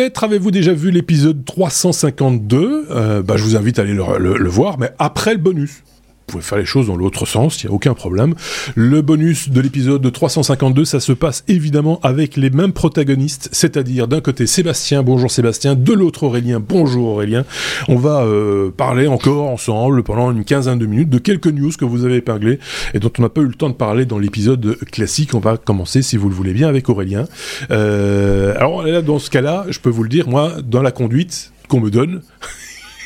Peut-être avez-vous déjà vu l'épisode 352. Euh, bah, je vous invite à aller le voir, mais après le bonus pouvez faire les choses dans l'autre sens, il n'y a aucun problème. Le bonus de l'épisode 352, ça se passe évidemment avec les mêmes protagonistes, c'est-à-dire d'un côté Sébastien, bonjour Sébastien, de l'autre Aurélien, bonjour Aurélien. On va euh, parler encore ensemble pendant une quinzaine de minutes de quelques news que vous avez épinglées et dont on n'a pas eu le temps de parler dans l'épisode classique. On va commencer, si vous le voulez bien, avec Aurélien. Euh, alors là, dans ce cas-là, je peux vous le dire, moi, dans la conduite qu'on me donne,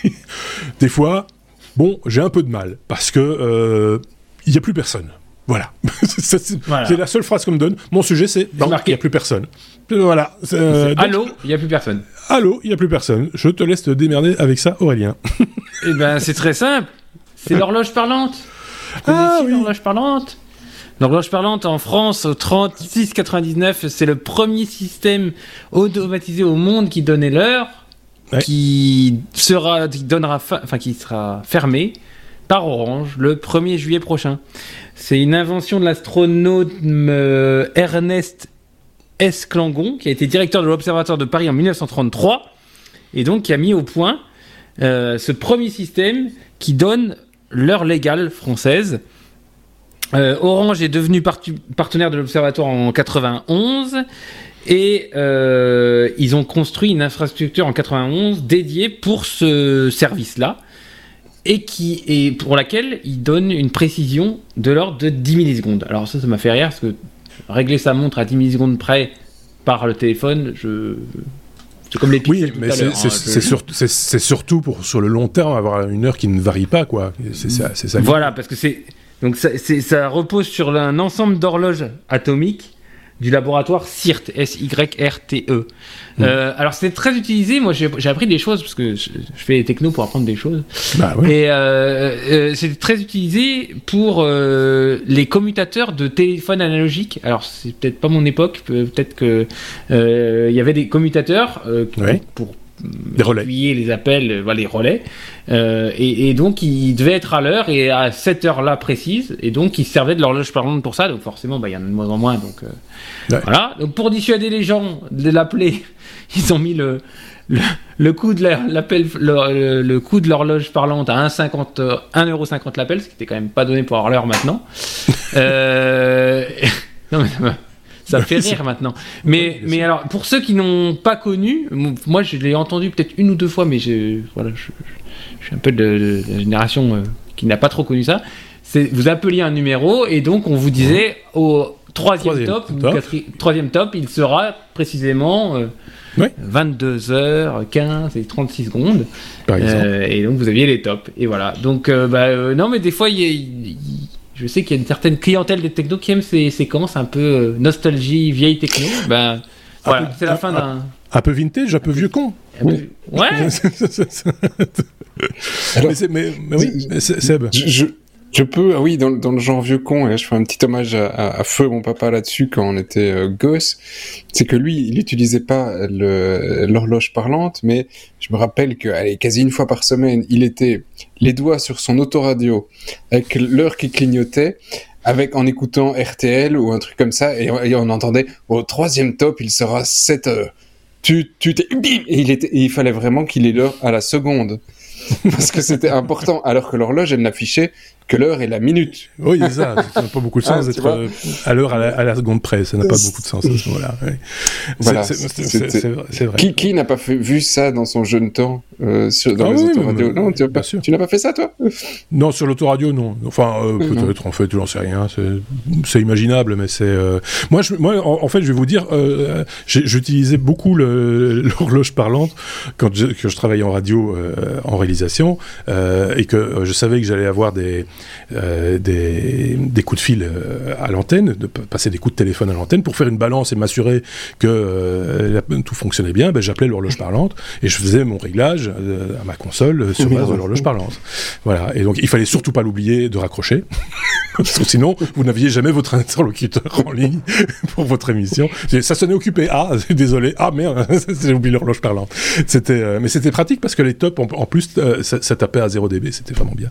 des fois, Bon, j'ai un peu de mal parce que euh, il n'y a plus personne. Voilà. c'est la seule phrase qu'on me donne. Mon sujet, c'est il n'y a plus personne. Voilà. Euh, allô, il n'y a plus personne. Allô, il n'y a plus personne. Je te laisse te démerder avec ça, Aurélien. eh ben, c'est très simple. C'est l'horloge parlante. ah, oui. l'horloge parlante? L'horloge parlante en France au 36,99, c'est le premier système automatisé au monde qui donnait l'heure qui sera, qui donnera, enfin qui sera fermé par Orange le 1er juillet prochain. C'est une invention de l'astronome euh, Ernest S. Clangon, qui a été directeur de l'Observatoire de Paris en 1933, et donc qui a mis au point euh, ce premier système qui donne l'heure légale française. Euh, Orange est devenu partenaire de l'Observatoire en 91 et euh, ils ont construit une infrastructure en 91 dédiée pour ce service-là et qui et pour laquelle ils donnent une précision de l'ordre de 10 millisecondes. Alors ça, ça m'a fait rire parce que régler sa montre à 10 millisecondes près par le téléphone, je c'est comme les Oui, mais c'est surtout pour sur le long terme avoir une heure qui ne varie pas quoi. C'est ça. Voilà, parce que c'est donc ça, ça repose sur un ensemble d'horloges atomiques du laboratoire CIRT, S-Y-R-T-E. Euh, alors c'est très utilisé, moi j'ai appris des choses, parce que je, fais des technos pour apprendre des choses. Bah, Et euh, euh, c'est très utilisé pour les commutateurs de téléphone analogique. Alors c'est peut-être pas mon époque, peut-être que il y avait des commutateurs pour des relais. les appels, voilà, les relais. et, donc, il devait être à l'heure et à cette heure-là précise. Et donc, il servait de l'horloge parlante pour ça. Donc, forcément, bah, il y en a de moins en moins. Donc, voilà. Donc pour dissuader les gens de l'appeler, ils ont mis le, le, coût de l'appel, le, le, coût de l'horloge parlante à 1,50 1,50€ l'appel, ce qui n'était quand même pas donné pour avoir l'heure maintenant. euh, non mais ça me fait rire maintenant. Mais, mais alors, pour ceux qui n'ont pas connu, moi je l'ai entendu peut-être une ou deux fois, mais je, voilà, je, suis un peu de, la génération euh, qui n'a pas trop connu ça. Vous appeliez un numéro et donc on vous disait au troisième, top, troisième top, il sera précisément 22h15 et 36 secondes. Euh, et donc vous aviez les tops. Et voilà. Donc, euh, bah, euh, non, mais des fois, je sais qu'il y a une certaine clientèle des technos qui aime ces séquences un peu nostalgie, vieille techno. Ben, voilà, c'est la fin d'un. Un peu vintage, un peu vieux con. Ouais. mais, mais, mais, oui, Seb. Je, peux, ah oui, dans, dans, le genre vieux con, et je fais un petit hommage à, à, Feu, mon papa, là-dessus, quand on était euh, gosse, c'est que lui, il n'utilisait pas l'horloge parlante, mais je me rappelle que, allez, quasi une fois par semaine, il était les doigts sur son autoradio, avec l'heure qui clignotait, avec en écoutant RTL ou un truc comme ça, et, on entendait, au troisième top, il sera 7 heures. Tu, tu t'es, et il était, il fallait vraiment qu'il ait l'heure à la seconde. parce que c'était important, alors que l'horloge, elle n'affichait que l'heure et la minute. Oui, c'est ça. Ça n'a pas beaucoup de sens ah, d'être euh, à l'heure à, la seconde près. Ça n'a pas beaucoup de sens à ce moment-là. Voilà, c'est vrai. Qui, qui n'a pas fait, vu ça dans son jeune temps euh, sur, dans ah les oui, autoradios Non, tu n'as pas, fait ça, toi? Non, sur l'autoradio, non. Enfin, euh, peut-être, en fait, je n'en sais rien. C'est imaginable, mais c'est... Moi, je, moi en, fait, je vais vous dire, j'utilisais beaucoup l'horloge parlante quand je, que je travaillais en radio, en réalisation, et que je savais que j'allais avoir des euh, des, des, coups de fil euh, à l'antenne, de passer des coups de téléphone à l'antenne pour faire une balance et m'assurer que euh, tout fonctionnait bien, ben, j'appelais l'horloge parlante et je faisais mon réglage à ma console sur base de l'horloge parlante. Voilà. Et donc il fallait surtout pas l'oublier de raccrocher, sinon vous n'aviez jamais votre interlocuteur en ligne pour votre émission. Ça sonnait occupé. Ah, désolé. Ah merde, j'ai oublié l'horloge parlante. C'était, mais c'était pratique parce que les tops en, plus ça, ça, tapait à 0 dB. C'était vraiment bien.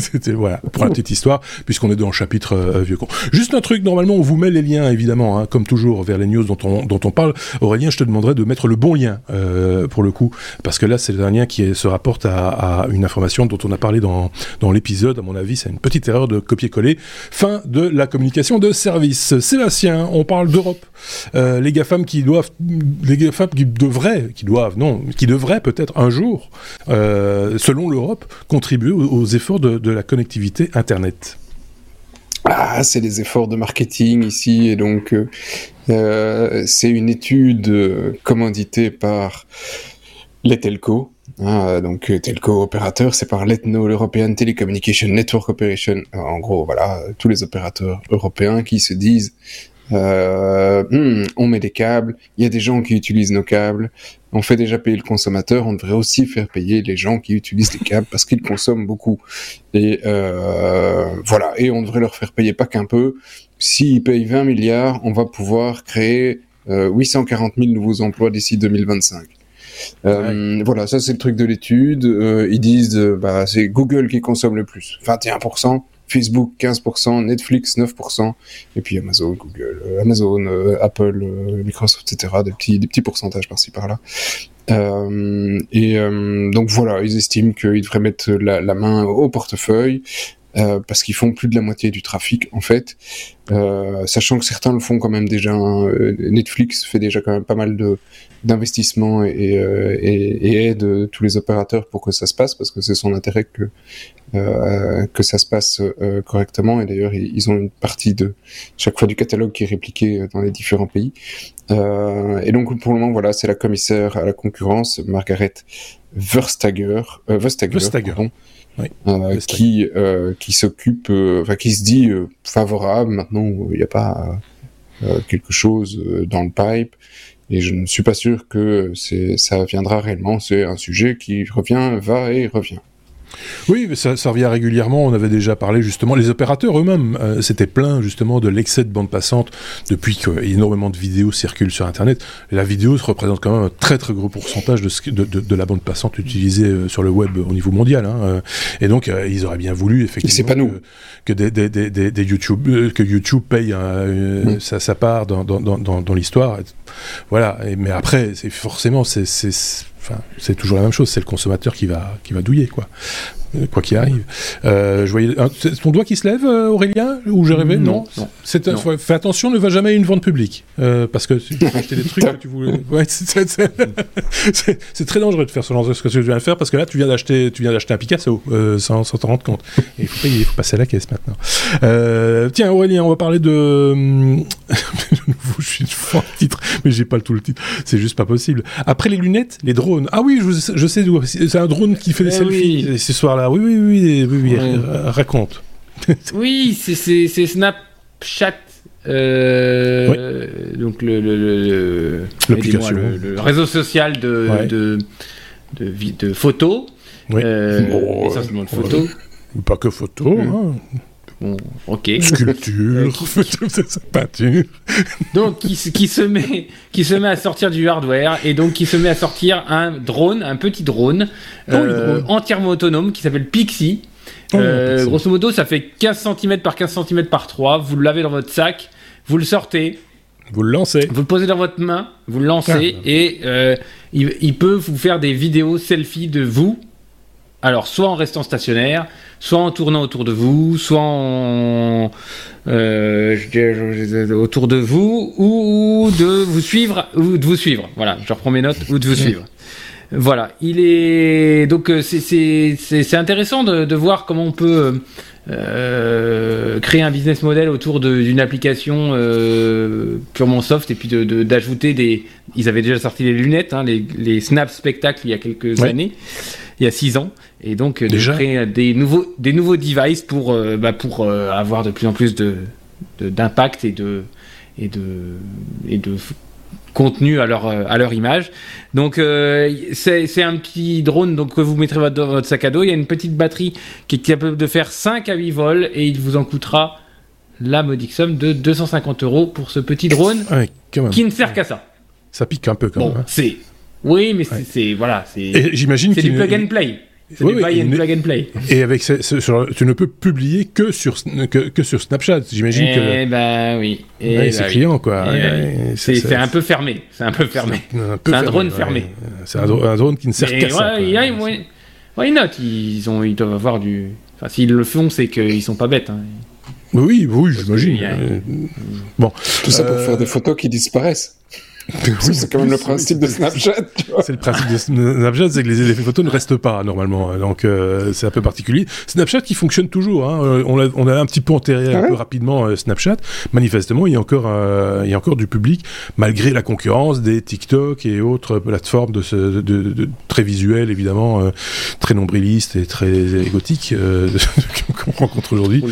C'était voilà pour la petite histoire, puisqu'on est dans le chapitre euh, vieux con. Juste un truc, normalement, on vous met les liens évidemment, hein, comme toujours, vers les news dont on dont on parle. Aurélien, je te demanderai de mettre le bon lien euh, pour le coup, parce que là, c'est un lien qui se rapporte à, une information dont on a parlé dans dans l'épisode. À mon avis, c'est une petite erreur de copier-coller. Fin de la communication de service. Sébastien, on parle d'Europe. Euh, les GAFAM qui doivent, les GAFAM qui devraient, qui doivent, non, qui devraient peut-être un jour, selon l'Europe, contribuer aux, efforts de, la connectivité Internet. Ah, c'est les efforts de marketing ici, et donc euh, c'est une étude commanditée par les telcos. Hein, donc telco opérateur, c'est par l'ETNO, l'European Telecommunication Network Operation. En gros, voilà, tous les opérateurs européens qui se disent euh, hmm, on met des câbles, il y a des gens qui utilisent nos câbles, on fait déjà payer le consommateur, on devrait aussi faire payer les gens qui utilisent les câbles parce qu'ils consomment beaucoup. Et euh, voilà, et on devrait leur faire payer pas qu'un peu. S'ils payent 20 milliards, on va pouvoir créer euh, 840 000 nouveaux emplois d'ici 2025. Euh, Voilà, ça c'est le truc de l'étude. Euh, ils disent, euh, bah, c'est Google qui consomme le plus, 21%. Facebook 15%, Netflix 9%, et puis Amazon, Google, euh, Amazon, euh, Apple, euh, Microsoft, etc. Des petits, pourcentages par-ci par-là. et donc voilà, ils estiment qu'ils devraient mettre la, main au portefeuille. Parce qu'ils font plus de la moitié du trafic en fait, sachant que certains le font quand même déjà. Hein. Netflix fait déjà quand même pas mal de d'investissement et, euh, et, et, aide tous les opérateurs pour que ça se passe, parce que c'est son intérêt que euh, que ça se passe euh, correctement. Et d'ailleurs, ils ont une partie de chaque fois du catalogue qui est répliqué dans les différents pays. Euh, et donc pour le moment, voilà, c'est la commissaire à la concurrence, Margaret Verstager, euh, Verstager, Verstager. Pardon, oui. Euh, qui euh, qui s'occupe, enfin qui se dit favorable. Maintenant, il n'y a pas quelque chose dans le pipe. Et je ne suis pas sûr que ça viendra réellement. C'est un sujet qui revient, va et revient. Oui, ça, ça, revient régulièrement. On avait déjà parlé justement, les opérateurs eux-mêmes euh, s'étaient plaints justement de l'excès de bande passante depuis qu'énormément de vidéos circulent sur Internet. Et la vidéo représente quand même un très très gros pourcentage de, de, de, de la bande passante utilisée euh, sur le web au niveau mondial. Hein, euh. et donc euh, ils auraient bien voulu effectivement pas nous. que, des, des, des, des, YouTube que YouTube paye mm. sa, sa, part dans, dans, dans, dans l'histoire. Voilà. Et, mais après, c'est forcément c'est C'est toujours la même chose, c'est le consommateur qui va, qui va douiller, quoi. Euh, quoi qu'il arrive. Euh, je voyais, c'est ton doigt qui se lève, euh, Aurélien Ou j'ai rêvé? Non. non. non. fais attention, ne va jamais à une vente publique. Euh, parce que tu acheter des trucs que tu voulais. Ouais, c'est très dangereux de faire ce genre de ce que tu viens de faire, parce que là, tu viens d'acheter, un Picasso, euh, sans s'en rendre compte. Et il faut payer, il faut passer à la caisse maintenant. tiens, Aurélien, on va parler de. je suis fort titre, mais j'ai pas le tout le titre. C'est juste pas possible. Après les lunettes, les drones. Ah oui, je, je sais d'où. C'est un drone qui fait des eh selfies oui. ce Oui, oui, oui, oui, oui, ouais. raconte. oui, c'est Snapchat. Euh, oui. Donc le, le, le, le, le, réseau social de, ouais. de, de, de, photos. Oui. Euh, bon, essentiellement de photos. Pas que photos. Mmh. Hein. Bon, ok. Sculpture, peinture. donc, qui, qui, se met, qui se met à sortir du hardware et donc qui se met à sortir un drone, un petit drone, oh, euh, entièrement autonome qui s'appelle Pixie. Oh, euh, Pixie. Grosso modo, ça fait 15 cm par 15 cm par 3. Vous l'avez dans votre sac, vous le sortez. Vous le lancez. Vous le posez dans votre main, vous le lancez ah. et euh, il, il peut vous faire des vidéos selfie de vous. Alors, soit en restant stationnaire, soit en tournant autour de vous, soit en, euh, autour de vous, ou de vous suivre, ou de vous suivre. Voilà, je reprends mes notes, ou de vous suivre. Voilà, il est donc euh, c'est intéressant de, de, voir comment on peut euh, créer un business model autour d'une application euh, purement soft et puis d'ajouter de, des. Ils avaient déjà sorti les lunettes, hein, les, les Snap Spectacle il y a quelques ouais. années, il y a six ans, et donc Déjà de créer des nouveaux, des nouveaux devices pour, euh, bah, pour euh, avoir de plus en plus de, d'impact et de, et de, et de contenu à leur, à leur image. Donc euh, c'est un petit drone donc, que vous mettrez dans votre sac à dos. Il y a une petite batterie qui est capable de faire 5 à 8 vols et il vous en coûtera la modique somme de 250 euros pour ce petit drone ouais, qui ne sert qu'à ça. Ça pique un peu quand bon, même. Hein. C'est oui, mais ouais. c'est voilà, c'est. J'imagine c'est du plug and play. C'est du buy and plug and play. Et avec tu ne peux publier que sur que, sur Snapchat. J'imagine que. Eh ben oui. Et c'est client quoi. c'est un peu fermé. C'est un peu fermé. C'est un, drone fermé. C'est un, drone qui ne sert qu'à ça. Why not? Ils, ont, ils doivent avoir du. Enfin, s'ils le font, c'est qu'ils sont pas bêtes. Hein. Oui, oui, j'imagine. Bon. Tout ça pour faire des photos qui disparaissent c'est quand même le principe de Snapchat. C'est le principe de Snapchat, c'est que les, les, photos ne restent pas normalement, donc euh, c'est un peu particulier. Snapchat qui fonctionne toujours. Hein. Euh, on, a, on a un petit peu enterré un ah peu rapidement euh, Snapchat. Manifestement, il y a encore, il y a encore du public malgré la concurrence des TikTok et autres plateformes de, ce, de, de, très visuelles évidemment, très nombrilistes et très égotiques qu'on rencontre aujourd'hui.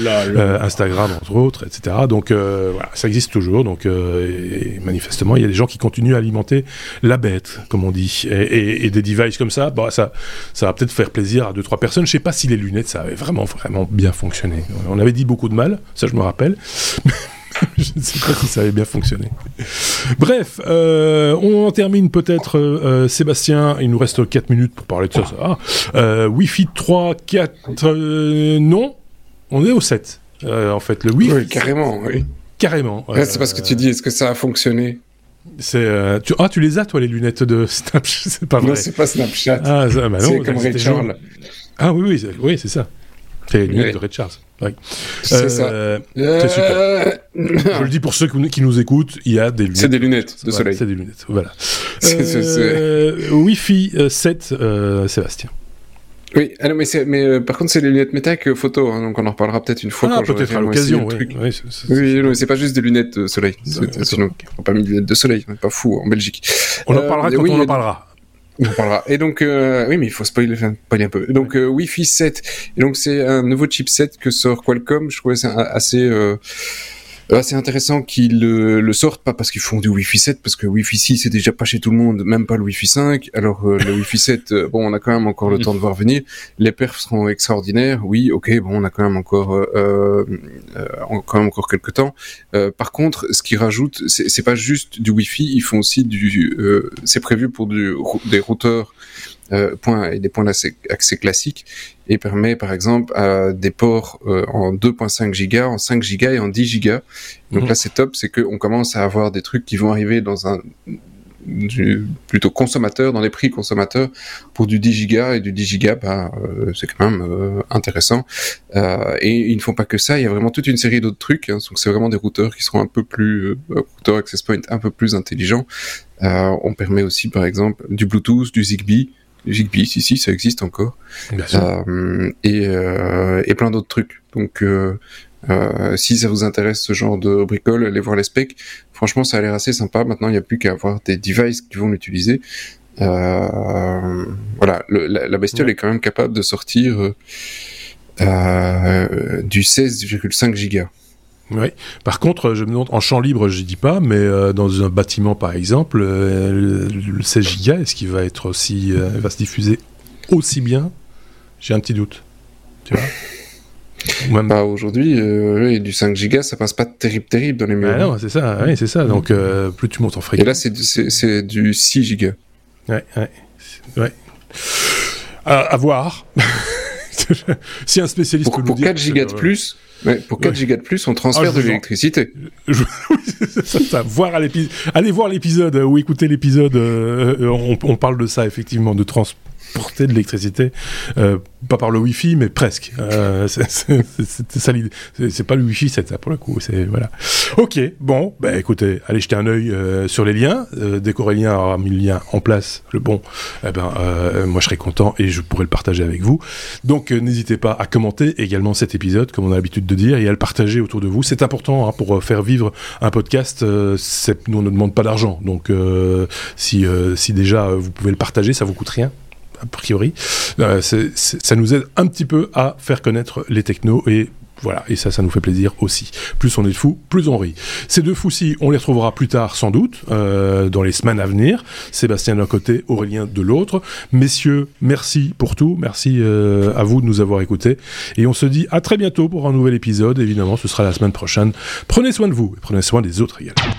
Instagram entre autres, etc. Donc voilà, ça existe toujours. Donc et manifestement, il y a des gens qui continue à alimenter la bête, comme on dit. Et, des devices comme ça, bah, ça, ça va peut-être faire plaisir à deux trois personnes. Je sais pas si les lunettes, ça avait vraiment, vraiment bien fonctionné. On avait dit beaucoup de mal, ça je me rappelle. je ne sais pas si ça avait bien fonctionné. Bref, euh, on en termine peut-être, euh, euh, Sébastien, il nous reste 4 minutes pour parler de ça. ça. Wi-Fi 3, 4, non, on est au 7. en fait, le Wi-Fi. Oui, carrément, oui. Carrément. c'est parce que tu dis, est-ce que ça a fonctionné? C'est euh, tu... Ah, tu les as, toi, les lunettes de Snapchat? C'est pas vrai. Non, c'est pas Snapchat. Ah, bah c'est comme Ray Charles. Ah oui, oui, oui c'est ça. C'est les lunettes de Ray Charles. C'est ça. Euh, c'est super. Euh, Je le dis pour ceux qui nous écoutent, il y a des lunettes. C'est des lunettes de soleil. C'est des lunettes, voilà. Wi-Fi 7, Sébastien. Oui, ah non, mais, mais euh, par contre, c'est les lunettes métac photo, hein, donc on en reparlera peut-être une fois. Ah, peut-être à l'occasion, oui. Oui, oui non, c'est pas juste des lunettes de soleil. Sinon, on pas mis de lunettes de soleil, on est pas fou en Belgique. On en parlera euh, quand on en parlera. On en parlera. Et donc, euh, oui, mais il faut spoiler, spoiler un peu. Donc, euh, Wi-Fi 7. Et donc, c'est un nouveau chipset que sort Qualcomm. Je trouvais ça assez euh, c'est intéressant qu'ils le, sortent, pas parce qu'ils font du Wi-Fi 7, parce que Wi-Fi 6 c'est déjà pas chez tout le monde, même pas le Wi-Fi 5. Alors euh, le Wi-Fi 7, euh, bon, on a quand même encore le temps de voir venir. Les perfs seront extraordinaires, oui, ok, bon, on a quand même encore, euh, quand même encore quelques temps. par contre, ce qu'ils rajoutent, c'est pas juste du Wi-Fi, ils font aussi du, c'est prévu pour du, des routeurs euh, points et des points d'accès classiques et permet par exemple à des ports euh, en 2.5 giga, en 5 giga et en 10 giga. Donc mhm. là c'est top, c'est qu'on commence à avoir des trucs qui vont arriver dans un du, plutôt consommateur, dans les prix consommateurs, pour du 10 giga et du 10 giga, bah, euh, c'est quand même euh, intéressant. Euh, et ils ne font pas que ça, il y a vraiment toute une série d'autres trucs. Hein, donc c'est vraiment des routeurs qui seront un peu plus, routeurs access point un peu plus intelligents. on permet aussi par exemple du Bluetooth, du Zigbee, Zigbee, si, si, ça existe encore. Euh, et, euh, et plein d'autres trucs. Donc, euh, si ça vous intéresse ce genre de bricole, allez voir les specs. Franchement, ça a l'air assez sympa. Maintenant, il n'y a plus qu'à avoir des devices qui vont l'utiliser. Euh, voilà, le, la, la, bestiole est quand même capable de sortir du 16,5 gigas. Oui. Par contre, je me demande, en champ libre, je dis pas, mais euh, dans un bâtiment, par exemple, euh, le 16 Go, est-ce qu'il va être aussi, euh, va se diffuser aussi bien? J'ai un petit doute. Tu vois? Bah aujourd'hui, oui, du 5 Go, ça passe pas terrible, terrible dans les murs. Ah non, c'est ça, oui, c'est ça. Donc plus tu montes en fréquence. Et là, c'est du, 6 Go. Ouais, ouais, ouais. À, voir. si un spécialiste pour, pour 4 Go de plus pour 4 gigas de plus, on transfère ah, de l'électricité. voir à Allez voir l'épisode ou écouter l'épisode. Euh, euh, on, on, parle de ça effectivement, de trans porter de l'électricité, euh, pas par le Wi-Fi, mais presque. Euh, c'est ça l'idée. C'est pas le Wi-Fi, c'est ça pour le coup. C'est voilà. Ok, bon, bah écoutez, allez jeter un œil euh, sur les liens. dès qu'Aurélien aura mis le lien en place, le bon, eh ben moi je serai content et je pourrai le partager avec vous. Donc n'hésitez pas à commenter également cet épisode, comme on a l'habitude de dire, et à le partager autour de vous. C'est important hein, pour faire vivre un podcast. nous on ne demande pas d'argent, donc si si déjà vous pouvez le partager, ça vous coûte rien a priori. Euh, ça nous aide un petit peu à faire connaître les technos et voilà, et ça, ça nous fait plaisir aussi. Plus on est fou, plus on rit. Ces deux fous-ci, on les retrouvera plus tard, sans doute, euh, dans les semaines à venir. Sébastien d'un côté, Aurélien de l'autre. Messieurs, merci pour tout. Merci euh, à vous de nous avoir écoutés. Et on se dit à très bientôt pour un nouvel épisode. Évidemment, ce sera la semaine prochaine. Prenez soin de vous et prenez soin des autres également.